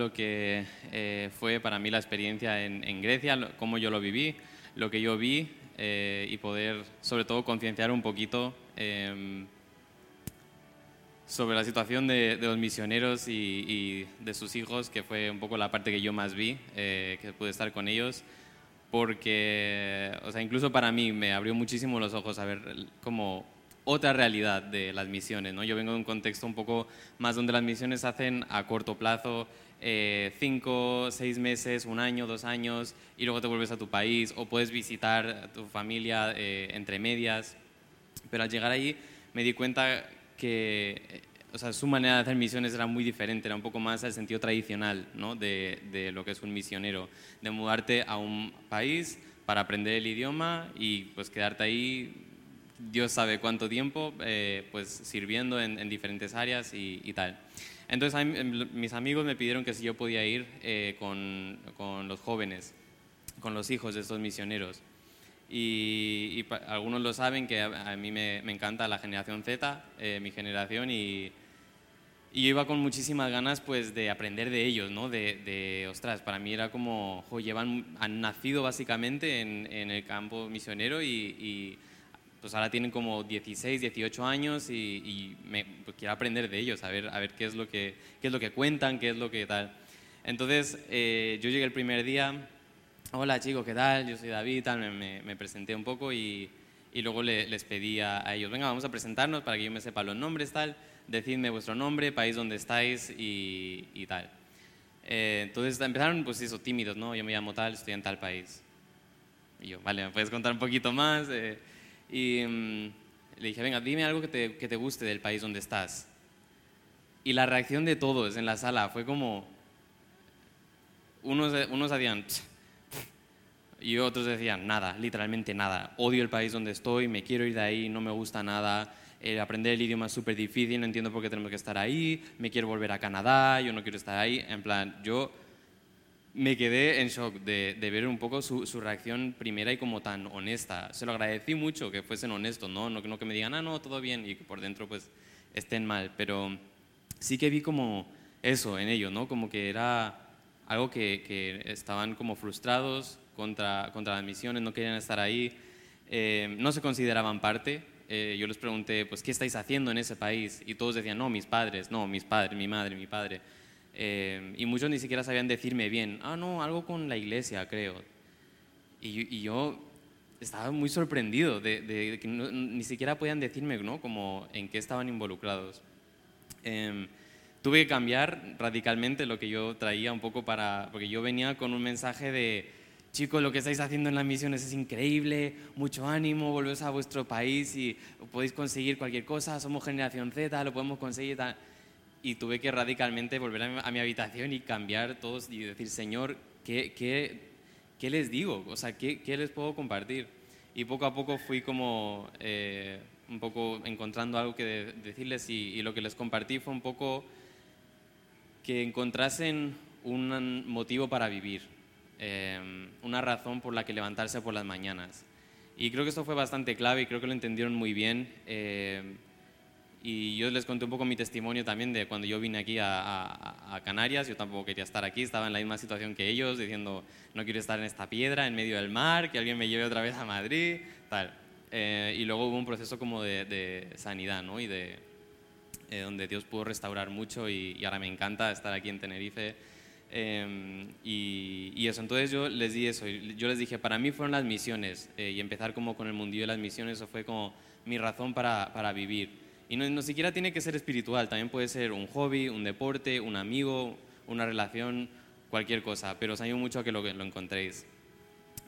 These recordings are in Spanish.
lo que eh, fue para mí la experiencia en, Grecia, cómo yo lo viví, lo que yo vi eh, y poder sobre todo concienciar un poquito em, sobre la situación de, los misioneros y, de sus hijos, que fue un poco la parte que yo más vi, eh, que pude estar con ellos, porque, o sea, incluso para mí me abrió muchísimo los ojos a ver como otra realidad de las misiones. ¿no? Yo vengo de un contexto un poco más donde las misiones se hacen a corto plazo, eh, cinco, seis meses, un año, dos años, y luego te vuelves a tu país, o puedes visitar a tu familia eh, entre medias. Pero al llegar ahí me di cuenta que eh, o sea, su manera de hacer misiones era muy diferente, era un poco más el sentido tradicional ¿no? de, de lo que es un misionero, de mudarte a un país para aprender el idioma y pues quedarte ahí Dios sabe cuánto tiempo, eh, pues sirviendo en, diferentes áreas y, tal. Entonces mis amigos me pidieron que si yo podía ir eh, con, con, los jóvenes, con los hijos de estos misioneros. Y, algunos lo saben que a, mí me, encanta la generación Z, eh, mi generación, y, y, yo iba con muchísimas ganas pues de aprender de ellos, ¿no? De, de ostras, para mí era como, llevan, han nacido básicamente en, en el campo misionero y pues ahora tienen como 16, 18 años y, me, pues quiero aprender de ellos, a ver, a ver qué, es lo que, qué es lo que cuentan, qué es lo que tal. Entonces, eh, yo llegué el primer día, hola chicos, ¿qué tal? Yo soy David, tal, me, me, presenté un poco y, y luego les pedí a, ellos, venga, vamos a presentarnos para que yo me sepa los nombres, tal, decidme vuestro nombre, país donde estáis y, y tal. Eh, entonces empezaron, pues eso, tímidos, ¿no? Yo me llamo tal, estoy en tal país. Y yo, vale, ¿me puedes contar un poquito más? Eh, y mm, le dije, venga, dime algo que te, que te, guste del país donde estás. Y la reacción de todos en la sala fue como, unos, unos hacían, y otros decían, nada, literalmente nada. Odio el país donde estoy, me quiero ir de ahí, no me gusta nada. Eh, aprender el idioma es súper difícil, no entiendo por qué tenemos que estar ahí, me quiero volver a Canadá, yo no quiero estar ahí. En plan, yo me quedé en shock de, ver un poco su, reacción primera y como tan honesta. Se lo agradecí mucho que fuesen honestos, ¿no? No, que me digan, ah, no, todo bien, y que por dentro pues estén mal, pero sí que vi como eso en ellos, ¿no? Como que era algo que, estaban como frustrados contra, contra las misiones, no querían estar ahí, eh, no se consideraban parte. Eh, yo les pregunté, pues, ¿qué estáis haciendo en ese país? Y todos decían, no, mis padres, no, mis padres, mi madre, mi padre. Eh, y muchos ni siquiera sabían decirme bien, ah, no, algo con la iglesia, creo. Y, yo estaba muy sorprendido de, que ni siquiera podían decirme, ¿no? Como en qué estaban involucrados. Em, tuve que cambiar radicalmente lo que yo traía un poco para, porque yo venía con un mensaje de, chicos, lo que estáis haciendo en las misiones es increíble, mucho ánimo, volvéis a vuestro país y podéis conseguir cualquier cosa, somos generación Z, lo podemos conseguir. Tal y tuve que radicalmente volver a mi, habitación y cambiar todos y decir, Señor, ¿qué, qué, qué les digo? O sea, ¿qué, ¿qué, les puedo compartir? Y poco a poco fui como eh, un poco encontrando algo que decirles y, lo que les compartí fue un poco que encontrasen un motivo para vivir, eh, una razón por la que levantarse por las mañanas. Y creo que esto fue bastante clave y creo que lo entendieron muy bien. Eh, y yo les conté un poco mi testimonio también de cuando yo vine aquí a, Canarias, yo tampoco quería estar aquí, estaba en la misma situación que ellos, diciendo, no quiero estar en esta piedra, en medio del mar, que alguien me lleve otra vez a Madrid, tal. Eh, y luego hubo un proceso como de, sanidad, ¿no? Y de, eh, donde Dios pudo restaurar mucho y, ahora me encanta estar aquí en Tenerife. Em, y, y, eso, entonces yo les di eso, yo les dije, para mí fueron las misiones eh, y empezar como con el mundillo de las misiones, eso fue como mi razón para, para vivir. Y no, no siquiera tiene que ser espiritual, también puede ser un hobby, un deporte, un amigo, una relación, cualquier cosa, pero os animo mucho a que lo, lo encontréis.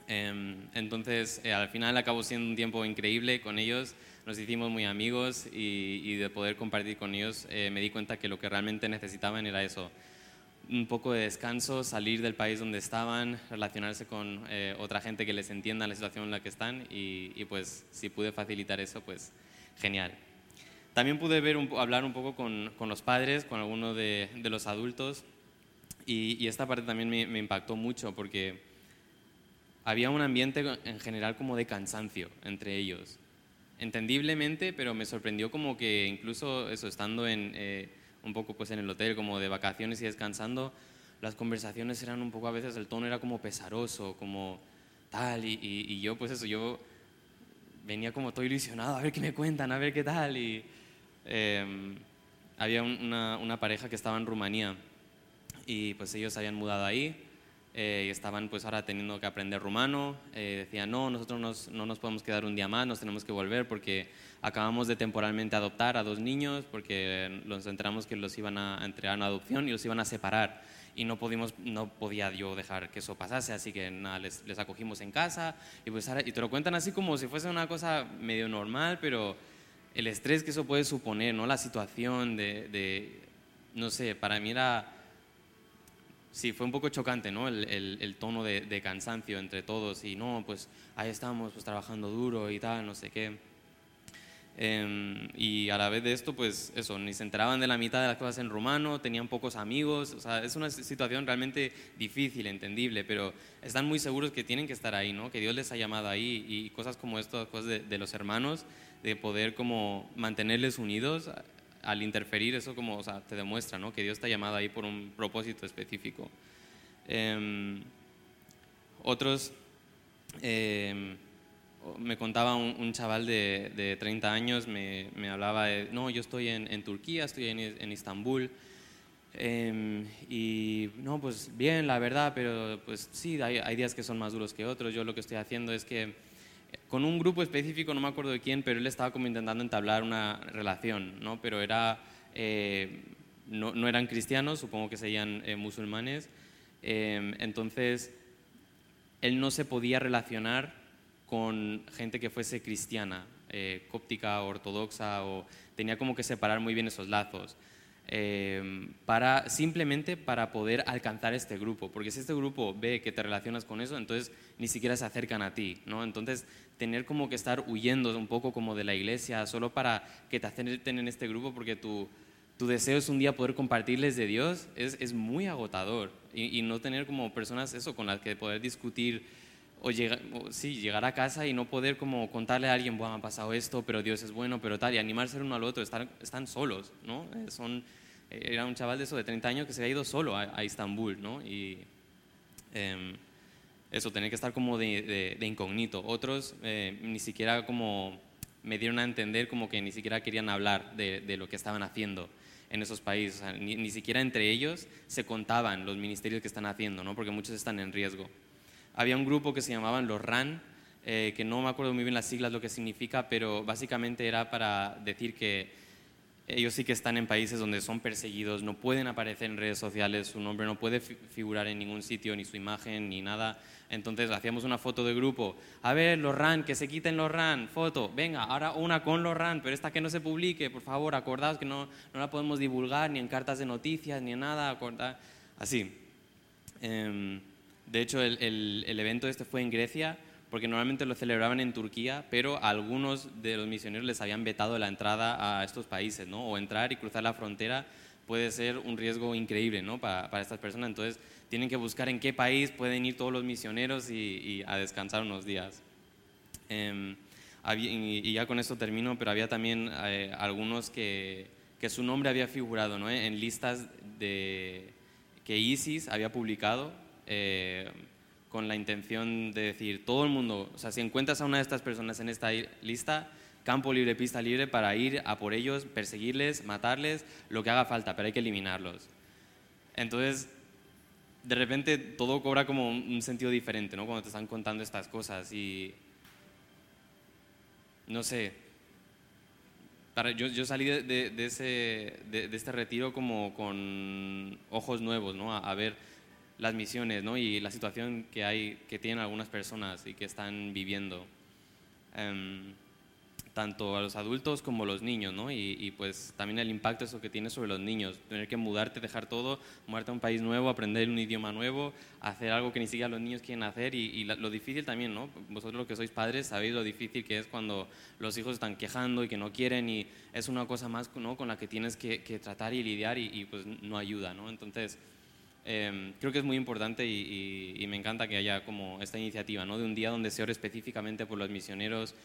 Em, entonces, eh, al final acabó siendo un tiempo increíble con ellos, nos hicimos muy amigos y, de poder compartir con ellos eh, me di cuenta que lo que realmente necesitaban era eso, un poco de descanso, salir del país donde estaban, relacionarse con eh, otra gente que les entienda la situación en la que están y, y pues si pude facilitar eso, pues genial. También pude ver hablar un poco con, con, los padres, con algunos de, de los adultos, y, esta parte también me, me, impactó mucho porque había un ambiente en general como de cansancio entre ellos. Entendiblemente, pero me sorprendió como que incluso eso, estando en, eh, un poco pues en el hotel, como de vacaciones y descansando, las conversaciones eran un poco, a veces el tono era como pesaroso, como tal, y, y, yo pues eso, yo venía como todo ilusionado, a ver qué me cuentan, a ver qué tal, y em, había una, una, pareja que estaba en Rumanía, y pues ellos habían mudado ahí, eh, y estaban pues ahora teniendo que aprender rumano, eh, decían, no, nosotros no nos podemos quedar un día más, nos tenemos que volver porque acabamos de temporalmente adoptar a dos niños, porque nos enteramos que los iban a entregar a adopción y los iban a separar. Y no, pudimos, no podía yo dejar que eso pasase, así que nada, les, les acogimos en casa. Y, pues, y te lo cuentan así como si fuese una cosa medio normal, pero el estrés que eso puede suponer, ¿no? la situación de, de no sé, para mí era, sí, fue un poco chocante ¿no? el, el, el tono de, de, cansancio entre todos y no, pues ahí estamos pues, trabajando duro y tal, no sé qué. Em, y a la vez de esto, pues eso, ni se enteraban de la mitad de las cosas en rumano, tenían pocos amigos, o sea, es una situación realmente difícil, entendible, pero están muy seguros que tienen que estar ahí, ¿no? Que Dios les ha llamado ahí y cosas como esto, cosas de, de los hermanos, de poder como mantenerles unidos al interferir, eso como, o sea, te demuestra, ¿no? Que Dios ha llamado ahí por un propósito específico. Eh, otros... Eh, me contaba un, chaval de, de, 30 años, me, me, hablaba de, no, yo estoy en, en Turquía, estoy en, en Istambul, eh, y no, pues bien, la verdad, pero pues sí, hay, hay, días que son más duros que otros. Yo lo que estoy haciendo es que con un grupo específico, no me acuerdo de quién, pero él estaba como intentando entablar una relación, ¿no? Pero era, eh, no, no, eran cristianos, supongo que serían eh, musulmanes, em, entonces él no se podía relacionar con gente que fuese cristiana, eh, cóptica, ortodoxa, o tenía como que separar muy bien esos lazos. Eh, para, simplemente para poder alcanzar este grupo, porque si este grupo ve que te relacionas con eso, entonces ni siquiera se acercan a ti, ¿no? Entonces, tener como que estar huyendo un poco como de la iglesia solo para que te acerquen en este grupo, porque tu, tu deseo es un día poder compartirles de Dios, es, es muy agotador, y, y, no tener como personas eso con las que poder discutir o, llega, sí, llegar a casa y no poder como contarle a alguien, bueno, ha pasado esto, pero Dios es bueno, pero tal, y animarse uno al otro, estar, están solos, ¿no? Eh, son, era un chaval de eso de 30 años que se ha ido solo a, a Istambul, ¿no? Y eh, eso, tener que estar como de, de, de incógnito. Otros eh, ni siquiera como me dieron a entender como que ni siquiera querían hablar de, de lo que estaban haciendo en esos países, o sea, ni, ni siquiera entre ellos se contaban los ministerios que están haciendo, ¿no? Porque muchos están en riesgo había un grupo que se llamaban los RAN, eh, que no me acuerdo muy bien las siglas, lo que significa, pero básicamente era para decir que ellos sí que están en países donde son perseguidos, no pueden aparecer en redes sociales, su nombre no puede figurar en ningún sitio, ni su imagen, ni nada. Entonces hacíamos una foto de grupo. A ver, los RAN, que se quiten los RAN, foto. Venga, ahora una con los RAN, pero esta que no se publique, por favor, acordaos que no, no la podemos divulgar ni en cartas de noticias, ni en nada. Acordad. Así. Eh, de hecho, el, el, evento este fue en Grecia, porque normalmente lo celebraban en Turquía, pero a algunos de los misioneros les habían vetado la entrada a estos países, ¿no? O entrar y cruzar la frontera puede ser un riesgo increíble, ¿no? Para, para estas personas. Entonces, tienen que buscar en qué país pueden ir todos los misioneros y, y a descansar unos días. Eh, y ya con esto termino, pero había también eh, algunos que, que, su nombre había figurado ¿no? en listas de, que ISIS había publicado eh, con la intención de decir, todo el mundo, o sea, si encuentras a una de estas personas en esta lista, campo libre, pista libre para ir a por ellos, perseguirles, matarles, lo que haga falta, pero hay que eliminarlos. Entonces, de repente todo cobra como un sentido diferente, ¿no? Cuando te están contando estas cosas y... No sé. Para, yo, yo salí de, de, ese, de, de, este retiro como con ojos nuevos, ¿no? A, a ver las misiones ¿no? y la situación que, hay, que tienen algunas personas y que están viviendo, um, tanto a los adultos como a los niños, ¿no? y, y, pues también el impacto eso que tiene sobre los niños, tener que mudarte, dejar todo, mudarte a un país nuevo, aprender un idioma nuevo, hacer algo que ni siquiera los niños quieren hacer y, lo difícil también, ¿no? vosotros los que sois padres sabéis lo difícil que es cuando los hijos están quejando y que no quieren y es una cosa más ¿no? con la que tienes que, que tratar y lidiar y, y pues no ayuda, ¿no? entonces Em, creo que es muy importante y, y, me encanta que haya como esta iniciativa, ¿no? De un día donde se ore específicamente por los misioneros,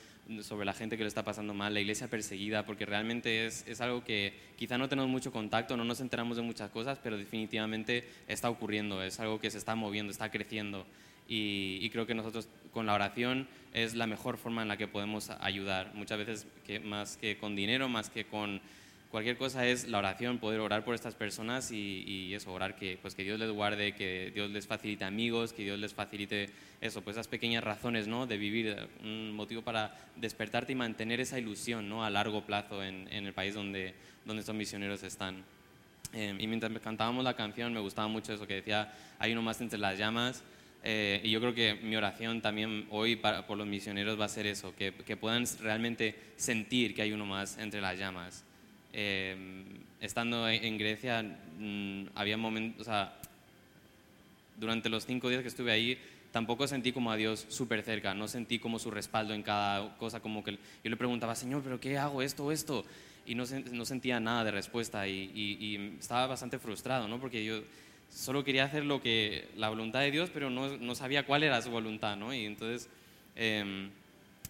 sobre la gente que lo está pasando mal, la iglesia perseguida, porque realmente es, es, algo que quizá no tenemos mucho contacto, no nos enteramos de muchas cosas, pero definitivamente está ocurriendo, es algo que se está moviendo, está creciendo. Y, y, creo que nosotros con la oración es la mejor forma en la que podemos ayudar, muchas veces que, más que con dinero, más que con cualquier cosa es la oración, poder orar por estas personas y, eso, orar que, pues que Dios les guarde, que Dios les facilite amigos, que Dios les facilite eso, pues esas pequeñas razones ¿no? de vivir, un motivo para despertarte y mantener esa ilusión ¿no? a largo plazo en, el país donde, donde estos misioneros están. Eh, y mientras cantábamos la canción me gustaba mucho eso que decía, hay uno más entre las llamas. Eh, y yo creo que mi oración también hoy para, por los misioneros va a ser eso, que puedan realmente sentir que hay uno más entre las llamas. Em, estando en Grecia, mm, había momentos, o sea, durante los cinco días que estuve ahí, tampoco sentí como a Dios súper cerca, no sentí como su respaldo en cada cosa, como que yo le preguntaba, Señor, ¿pero qué hago esto o esto? Y no, sentía nada de respuesta y, estaba bastante frustrado, ¿no? Porque yo solo quería hacer lo que, la voluntad de Dios, pero no, sabía cuál era su voluntad, ¿no? Y entonces... Eh,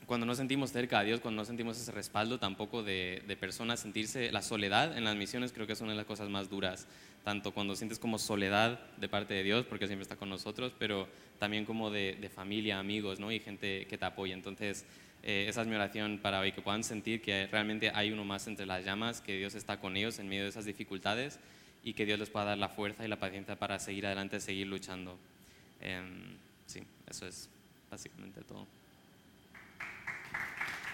cuando no sentimos cerca a Dios, cuando no sentimos ese respaldo tampoco de, personas, sentirse la soledad en las misiones creo que es una de las cosas más duras, tanto cuando sientes como soledad de parte de Dios, porque siempre está con nosotros, pero también como de, familia, amigos ¿no? y gente que te apoya. Entonces, eh, esa es mi oración para hoy, que puedan sentir que realmente hay uno más entre las llamas, que Dios está con ellos en medio de esas dificultades y que Dios les pueda dar la fuerza y la paciencia para seguir adelante, seguir luchando. Em, sí, eso es básicamente todo.